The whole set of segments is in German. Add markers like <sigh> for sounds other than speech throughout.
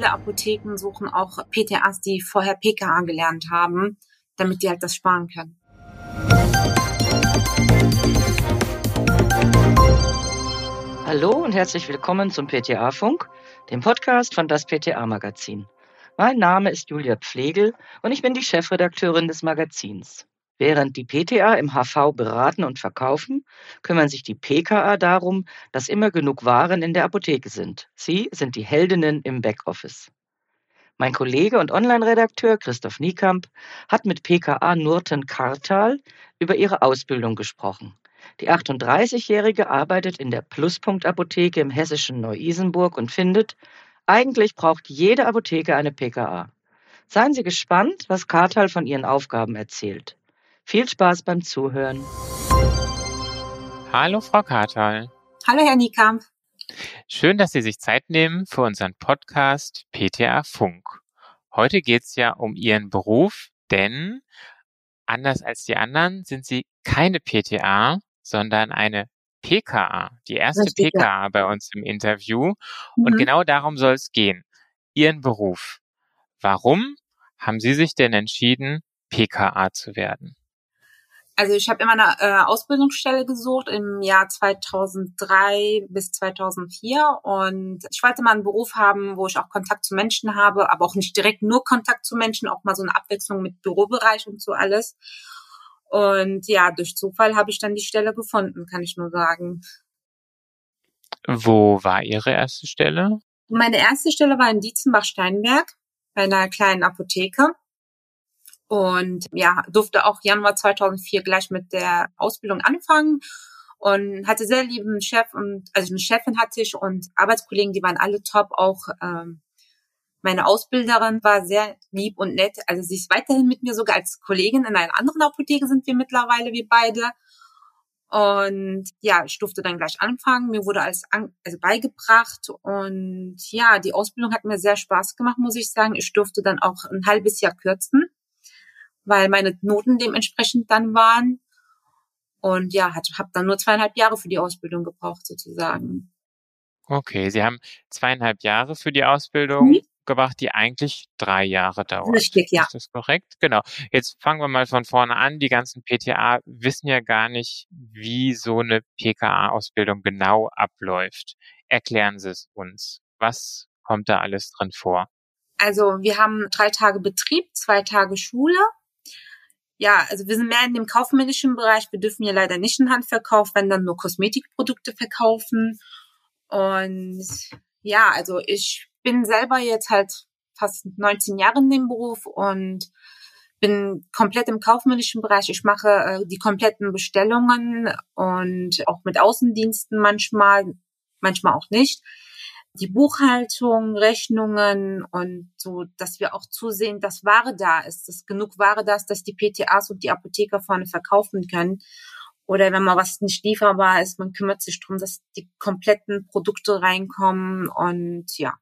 viele Apotheken suchen auch PTAs, die vorher PKA gelernt haben, damit die halt das sparen können. Hallo und herzlich willkommen zum PTA-Funk, dem Podcast von das PTA-Magazin. Mein Name ist Julia Pflegel und ich bin die Chefredakteurin des Magazins. Während die PTA im HV beraten und verkaufen, kümmern sich die PKA darum, dass immer genug Waren in der Apotheke sind. Sie sind die Heldinnen im Backoffice. Mein Kollege und Online-Redakteur Christoph Niekamp hat mit PKA Nurten Kartal über ihre Ausbildung gesprochen. Die 38-Jährige arbeitet in der Pluspunkt Apotheke im hessischen Neu-Isenburg und findet, eigentlich braucht jede Apotheke eine PKA. Seien Sie gespannt, was Kartal von ihren Aufgaben erzählt. Viel Spaß beim Zuhören. Hallo, Frau Kartal. Hallo, Herr Niekamp. Schön, dass Sie sich Zeit nehmen für unseren Podcast PTA Funk. Heute geht es ja um Ihren Beruf, denn anders als die anderen sind Sie keine PTA, sondern eine PKA, die erste Richtig, PKA ja. bei uns im Interview. Mhm. Und genau darum soll es gehen. Ihren Beruf. Warum haben Sie sich denn entschieden, PKA zu werden? Also ich habe immer eine äh, Ausbildungsstelle gesucht im Jahr 2003 bis 2004 und ich wollte mal einen Beruf haben, wo ich auch Kontakt zu Menschen habe, aber auch nicht direkt nur Kontakt zu Menschen, auch mal so eine Abwechslung mit Bürobereich und so alles. Und ja, durch Zufall habe ich dann die Stelle gefunden, kann ich nur sagen. Wo war Ihre erste Stelle? Meine erste Stelle war in Dietzenbach-Steinberg bei einer kleinen Apotheke. Und ja, durfte auch Januar 2004 gleich mit der Ausbildung anfangen und hatte sehr lieben Chef und also eine Chefin hatte ich und Arbeitskollegen, die waren alle top. Auch ähm, meine Ausbilderin war sehr lieb und nett. Also sie ist weiterhin mit mir sogar als Kollegin in einer anderen Apotheke sind wir mittlerweile, wir beide. Und ja, ich durfte dann gleich anfangen. Mir wurde alles an, also beigebracht. Und ja, die Ausbildung hat mir sehr Spaß gemacht, muss ich sagen. Ich durfte dann auch ein halbes Jahr kürzen weil meine Noten dementsprechend dann waren. Und ja, habe dann nur zweieinhalb Jahre für die Ausbildung gebraucht sozusagen. Okay, Sie haben zweieinhalb Jahre für die Ausbildung mhm. gebracht, die eigentlich drei Jahre dauert. Richtig, ja. Ist das korrekt? Genau. Jetzt fangen wir mal von vorne an. Die ganzen PTA wissen ja gar nicht, wie so eine PKA-Ausbildung genau abläuft. Erklären Sie es uns. Was kommt da alles drin vor? Also wir haben drei Tage Betrieb, zwei Tage Schule ja, also wir sind mehr in dem kaufmännischen Bereich. Wir dürfen ja leider nicht in Handverkauf, wenn dann nur Kosmetikprodukte verkaufen. Und ja, also ich bin selber jetzt halt fast 19 Jahre in dem Beruf und bin komplett im kaufmännischen Bereich. Ich mache äh, die kompletten Bestellungen und auch mit Außendiensten manchmal, manchmal auch nicht die Buchhaltung, Rechnungen und so, dass wir auch zusehen, dass Ware da ist, dass genug Ware da ist, dass die PTAs und die Apotheker vorne verkaufen können. Oder wenn mal was nicht lieferbar ist, man kümmert sich drum, dass die kompletten Produkte reinkommen und ja.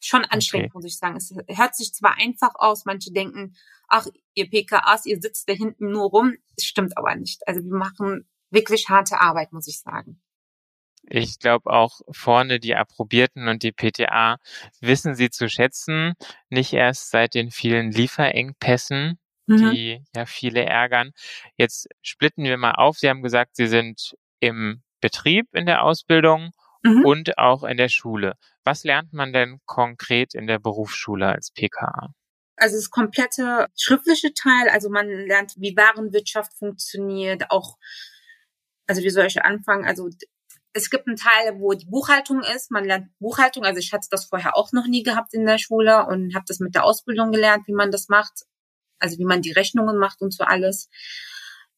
Schon anstrengend, okay. muss ich sagen. Es hört sich zwar einfach aus, manche denken, ach, ihr PKAs, ihr sitzt da hinten nur rum. Es stimmt aber nicht. Also wir machen wirklich harte Arbeit, muss ich sagen. Ich glaube auch vorne die Approbierten und die PTA wissen sie zu schätzen, nicht erst seit den vielen Lieferengpässen, mhm. die ja viele ärgern. Jetzt splitten wir mal auf. Sie haben gesagt, Sie sind im Betrieb in der Ausbildung mhm. und auch in der Schule. Was lernt man denn konkret in der Berufsschule als PKA? Also das komplette schriftliche Teil, also man lernt, wie Warenwirtschaft funktioniert, auch also wie soll ich anfangen? Also es gibt einen Teil, wo die Buchhaltung ist. Man lernt Buchhaltung. Also ich hatte das vorher auch noch nie gehabt in der Schule und habe das mit der Ausbildung gelernt, wie man das macht. Also wie man die Rechnungen macht und so alles.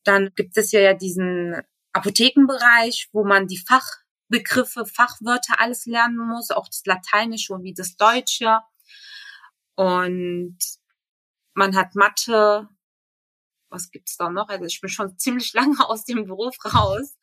Dann gibt es ja diesen Apothekenbereich, wo man die Fachbegriffe, Fachwörter alles lernen muss, auch das Lateinische und wie das Deutsche. Und man hat Mathe. Was gibt's da noch? Also ich bin schon ziemlich <laughs> lange aus dem Beruf raus.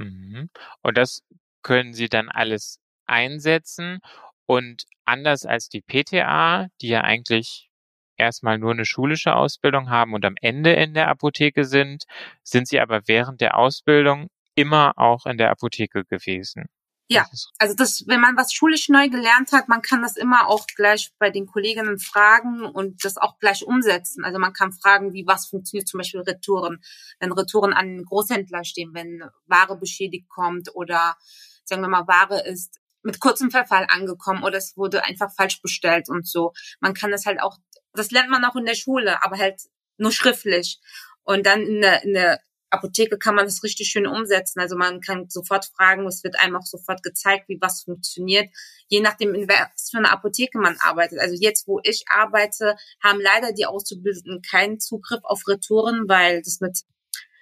Mhm. Und das können Sie dann alles einsetzen und anders als die PTA, die ja eigentlich erstmal nur eine schulische Ausbildung haben und am Ende in der Apotheke sind, sind Sie aber während der Ausbildung immer auch in der Apotheke gewesen. Ja, also das, wenn man was schulisch neu gelernt hat, man kann das immer auch gleich bei den Kolleginnen fragen und das auch gleich umsetzen. Also man kann fragen, wie was funktioniert, zum Beispiel Retouren. Wenn Retouren an Großhändler stehen, wenn Ware beschädigt kommt oder sagen wir mal, Ware ist mit kurzem Verfall angekommen oder es wurde einfach falsch bestellt und so. Man kann das halt auch, das lernt man auch in der Schule, aber halt nur schriftlich. Und dann in der, in der Apotheke kann man das richtig schön umsetzen. Also man kann sofort fragen, es wird einem auch sofort gezeigt, wie was funktioniert, je nachdem, in was für einer Apotheke man arbeitet. Also jetzt, wo ich arbeite, haben leider die Auszubildenden keinen Zugriff auf Retouren, weil das mit,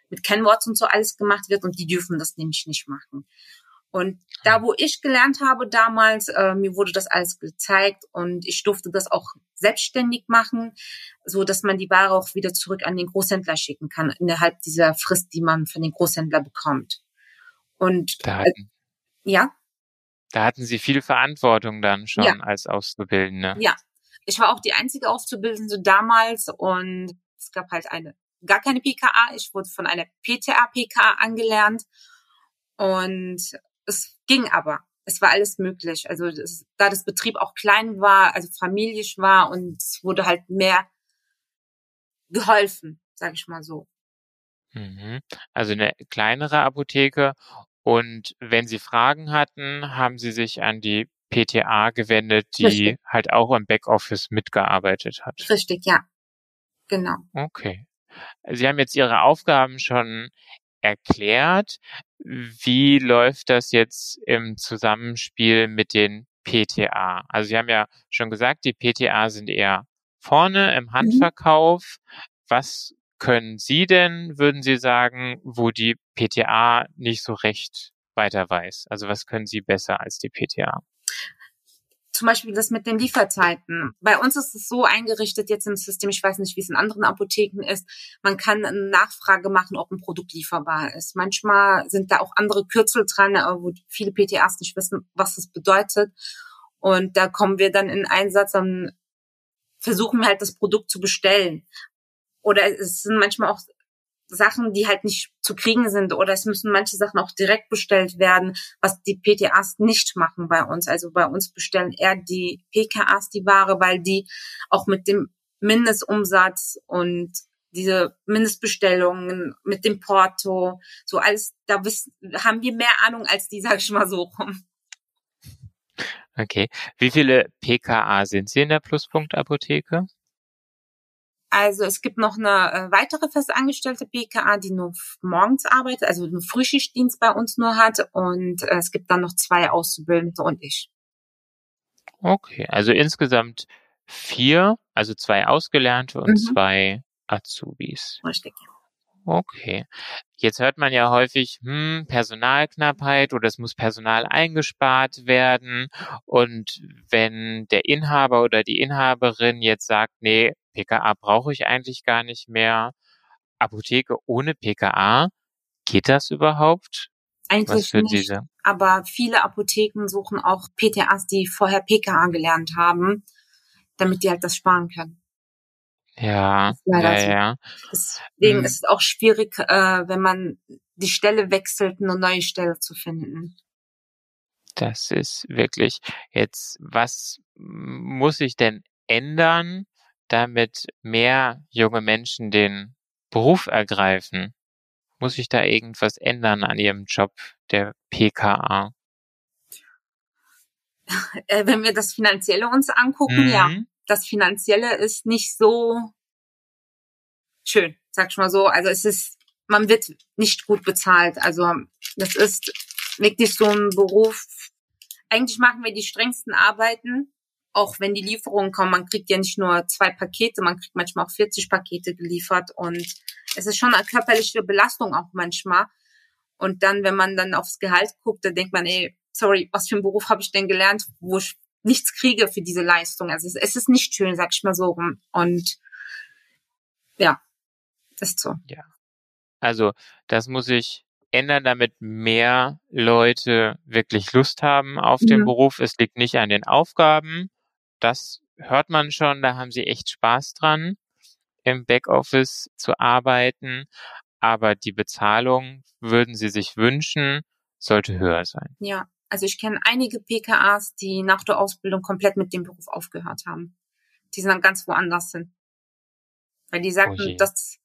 mit Kennworts und so alles gemacht wird und die dürfen das nämlich nicht machen. Und da, wo ich gelernt habe damals, äh, mir wurde das alles gezeigt und ich durfte das auch selbstständig machen, so dass man die Ware auch wieder zurück an den Großhändler schicken kann innerhalb dieser Frist, die man von den Großhändler bekommt. Und da hatten, äh, ja. Da hatten Sie viel Verantwortung dann schon Ja. als Auszubildende. Ja, ich war auch die einzige Auszubildende damals und es gab halt eine, gar keine PKA. Ich wurde von einer PTA-PKA angelernt und es ging aber. Es war alles möglich. Also das, da das Betrieb auch klein war, also familiisch war und es wurde halt mehr geholfen, sage ich mal so. Mhm. Also eine kleinere Apotheke. Und wenn Sie Fragen hatten, haben Sie sich an die PTA gewendet, die Richtig. halt auch im Backoffice mitgearbeitet hat. Richtig, ja. Genau. Okay. Sie haben jetzt Ihre Aufgaben schon erklärt. Wie läuft das jetzt im Zusammenspiel mit den PTA? Also Sie haben ja schon gesagt, die PTA sind eher vorne im Handverkauf. Was können Sie denn, würden Sie sagen, wo die PTA nicht so recht weiter weiß? Also was können Sie besser als die PTA? Zum Beispiel das mit den Lieferzeiten. Bei uns ist es so eingerichtet jetzt im System, ich weiß nicht, wie es in anderen Apotheken ist, man kann eine Nachfrage machen, ob ein Produkt lieferbar ist. Manchmal sind da auch andere Kürzel dran, äh, wo viele PTAs nicht wissen, was das bedeutet. Und da kommen wir dann in Einsatz, dann versuchen wir halt das Produkt zu bestellen. Oder es sind manchmal auch Sachen, die halt nicht zu kriegen sind oder es müssen manche Sachen auch direkt bestellt werden, was die PTAs nicht machen bei uns. Also bei uns bestellen eher die PKAs die Ware, weil die auch mit dem Mindestumsatz und diese Mindestbestellungen mit dem Porto, so alles, da wissen, haben wir mehr Ahnung als die, sag ich mal so rum. Okay. Wie viele PKA sind Sie in der Pluspunkt-Apotheke? Also es gibt noch eine äh, weitere festangestellte PKA, die nur morgens arbeitet, also einen Frühschichtdienst bei uns nur hat. Und äh, es gibt dann noch zwei Auszubildende und ich. Okay, also insgesamt vier, also zwei Ausgelernte und Mhm. zwei Azubis. Richtig. Okay. Jetzt hört man ja häufig, hm, Personalknappheit oder es muss Personal eingespart werden. Und wenn der Inhaber oder die Inhaberin jetzt sagt, nee, PKA brauche ich eigentlich gar nicht mehr, Apotheke ohne PKA, geht das überhaupt? Eigentlich nicht. Aber viele Apotheken suchen auch PTAs, die vorher PKA gelernt haben, damit die halt das sparen können. Ja, ja, so. ja. Deswegen Mhm. ist es auch schwierig, äh, wenn man die Stelle wechselt, eine neue Stelle zu finden. Das ist wirklich jetzt, was muss sich denn ändern, damit mehr junge Menschen den Beruf ergreifen? Muss sich da irgendwas ändern an ihrem Job der PKA? <laughs> Äh, wenn wir das Finanzielle uns angucken, ja, Mhm. Das Finanzielle ist nicht so schön, sag ich mal so. Also es ist, man wird nicht gut bezahlt. Also das ist wirklich so ein Beruf. Eigentlich machen wir die strengsten Arbeiten, auch wenn die Lieferungen kommen. Man kriegt ja nicht nur zwei Pakete, man kriegt manchmal auch 40 Pakete geliefert und es ist schon eine körperliche Belastung auch manchmal. Und dann, wenn man dann aufs Gehalt guckt, dann denkt man, ey, sorry, was für einen Beruf habe ich denn gelernt, wo ich nichts kriege für diese Leistung. Also es, es ist nicht schön, sag ich mal so rum. Und ja, ist so. Also, das muss sich ändern, damit mehr Leute wirklich Lust haben auf den Mhm. Beruf. Es liegt nicht an den Aufgaben. Das hört man schon, da haben sie echt Spaß dran, im Backoffice zu arbeiten. Aber die Bezahlung würden sie sich wünschen, sollte höher sein. Ja, Also ich kenne einige PKAs, die nach der Ausbildung komplett mit dem Beruf aufgehört haben. Die sind dann ganz woanders hin. Weil die sagten, Oh je. das,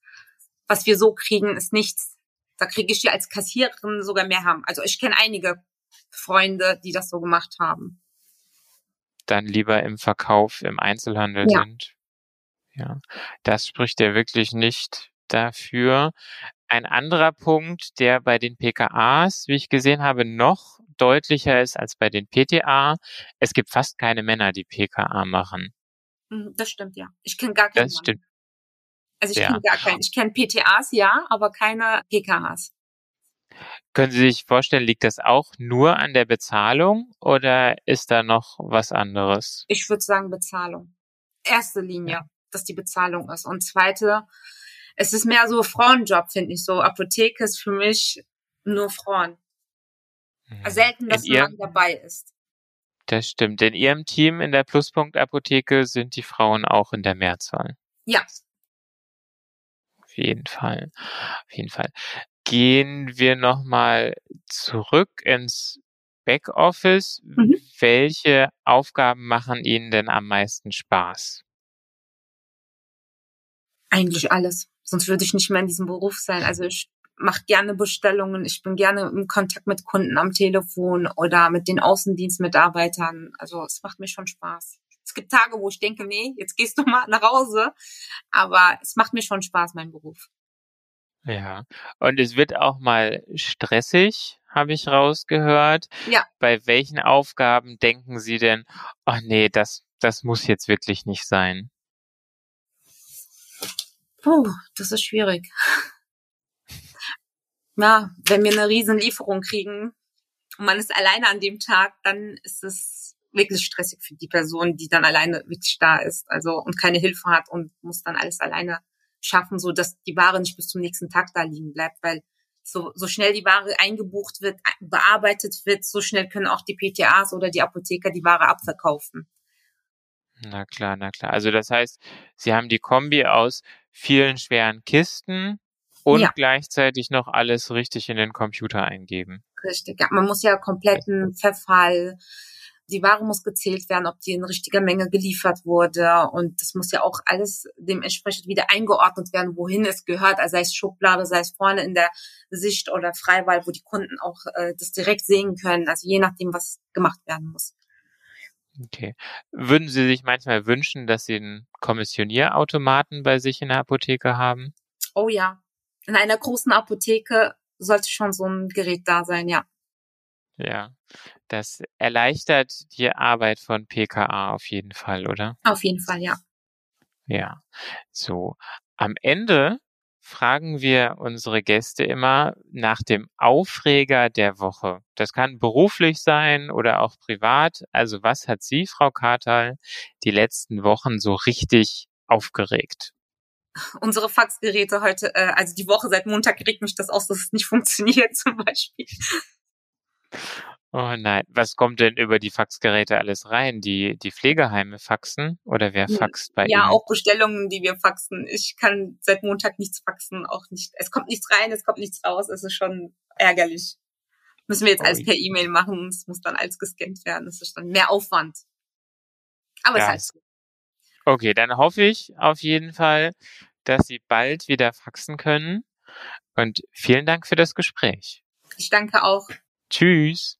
was wir so kriegen, ist nichts. Da kriege ich die als Kassiererin sogar mehr haben. Also ich kenne einige Freunde, die das so gemacht haben. Dann lieber im Verkauf, im Einzelhandel Ja. sind. Ja, das spricht ja wirklich nicht dafür. Ein anderer Punkt, der bei den PKAs, wie ich gesehen habe, noch deutlicher ist als bei den PTA. Es gibt fast keine Männer, die PKA machen. Mhm, Das stimmt, ja. Ich kenne gar keinen. Das Mann. stimmt. Also ich ja. kenne gar keinen. Ich kenne PTAs, ja, aber keine PKAs. Können Sie sich vorstellen, liegt das auch nur an der Bezahlung oder ist da noch was anderes? Ich würde sagen Bezahlung. Erste Linie, dass die Bezahlung ist. Und zweite, es ist mehr so Frauenjob, finde ich. So Apotheke ist für mich nur Frauen. Also selten, dass In ein Mann dabei ist. Das stimmt. In Ihrem Team in der Pluspunkt Apotheke sind die Frauen auch in der Mehrzahl. Ja, Auf jeden Fall. Auf jeden Fall. Gehen wir nochmal zurück ins Backoffice. Mhm. Welche Aufgaben machen Ihnen denn am meisten Spaß? eigentlich alles. Sonst würde ich nicht mehr in diesem Beruf sein. Also ich mache gerne Bestellungen. Ich bin gerne im Kontakt mit Kunden am Telefon oder mit den Außendienstmitarbeitern. Also es macht mir schon Spaß. Es gibt Tage, wo ich denke, nee, jetzt gehst du mal nach Hause. Aber es macht mir schon Spaß, mein Beruf. Ja. Und es wird auch mal stressig, habe ich rausgehört. Ja. Bei welchen Aufgaben denken Sie denn, ach nee, das, das muss jetzt wirklich nicht sein? Puh, das ist schwierig. <laughs> Ja, wenn wir eine riesen Lieferung kriegen und man ist alleine an dem Tag, dann ist es wirklich stressig für die Person, die dann alleine wirklich da ist, also und keine Hilfe hat und muss dann alles alleine schaffen, so dass die Ware nicht bis zum nächsten Tag da liegen bleibt, weil so, so schnell die Ware eingebucht wird, bearbeitet wird, so schnell können auch die PTAs oder die Apotheker die Ware abverkaufen. Na klar, na klar. Also das heißt, Sie haben die Kombi aus vielen schweren Kisten und Ja. gleichzeitig noch alles richtig in den Computer eingeben. Richtig, ja. Man muss ja kompletten Verfall, die Ware muss gezählt werden, ob die in richtiger Menge geliefert wurde. Und das muss ja auch alles dementsprechend wieder eingeordnet werden, wohin es gehört. Also sei es Schublade, sei es vorne in der Sicht oder Freiwahl, wo die Kunden auch äh, das direkt sehen können. Also je nachdem, was gemacht werden muss. Okay. Würden Sie sich manchmal wünschen, dass Sie einen Kommissionierautomaten bei sich in der Apotheke haben? Oh ja, in einer großen Apotheke sollte schon so ein Gerät da sein, ja. Ja. Das erleichtert die Arbeit von PKA auf jeden Fall, oder? Auf jeden Fall, ja. Ja. So. Am Ende fragen wir unsere Gäste immer nach dem Aufreger der Woche. Das kann beruflich sein oder auch privat. Also was hat Sie, Frau Kartal, die letzten Wochen so richtig aufgeregt? Unsere Faxgeräte heute, äh, also die Woche seit Montag regt mich das aus, dass es nicht <laughs> funktioniert zum Beispiel. Oh nein, was kommt denn über die Faxgeräte alles rein? Die, die Pflegeheime faxen oder wer Hm, faxt bei Ja, Ihnen? auch Bestellungen, die wir faxen. Ich kann seit Montag nichts faxen, auch nicht. Es kommt nichts rein, es kommt nichts raus. Es ist schon ärgerlich. Müssen wir jetzt alles Ui. per E-Mail machen. Es muss dann alles gescannt werden. Das ist dann mehr Aufwand. Aber Ja, es ist es- so. Okay, dann hoffe ich auf jeden Fall, dass Sie bald wieder faxen können. Und vielen Dank für das Gespräch. Ich danke auch. Tschüss.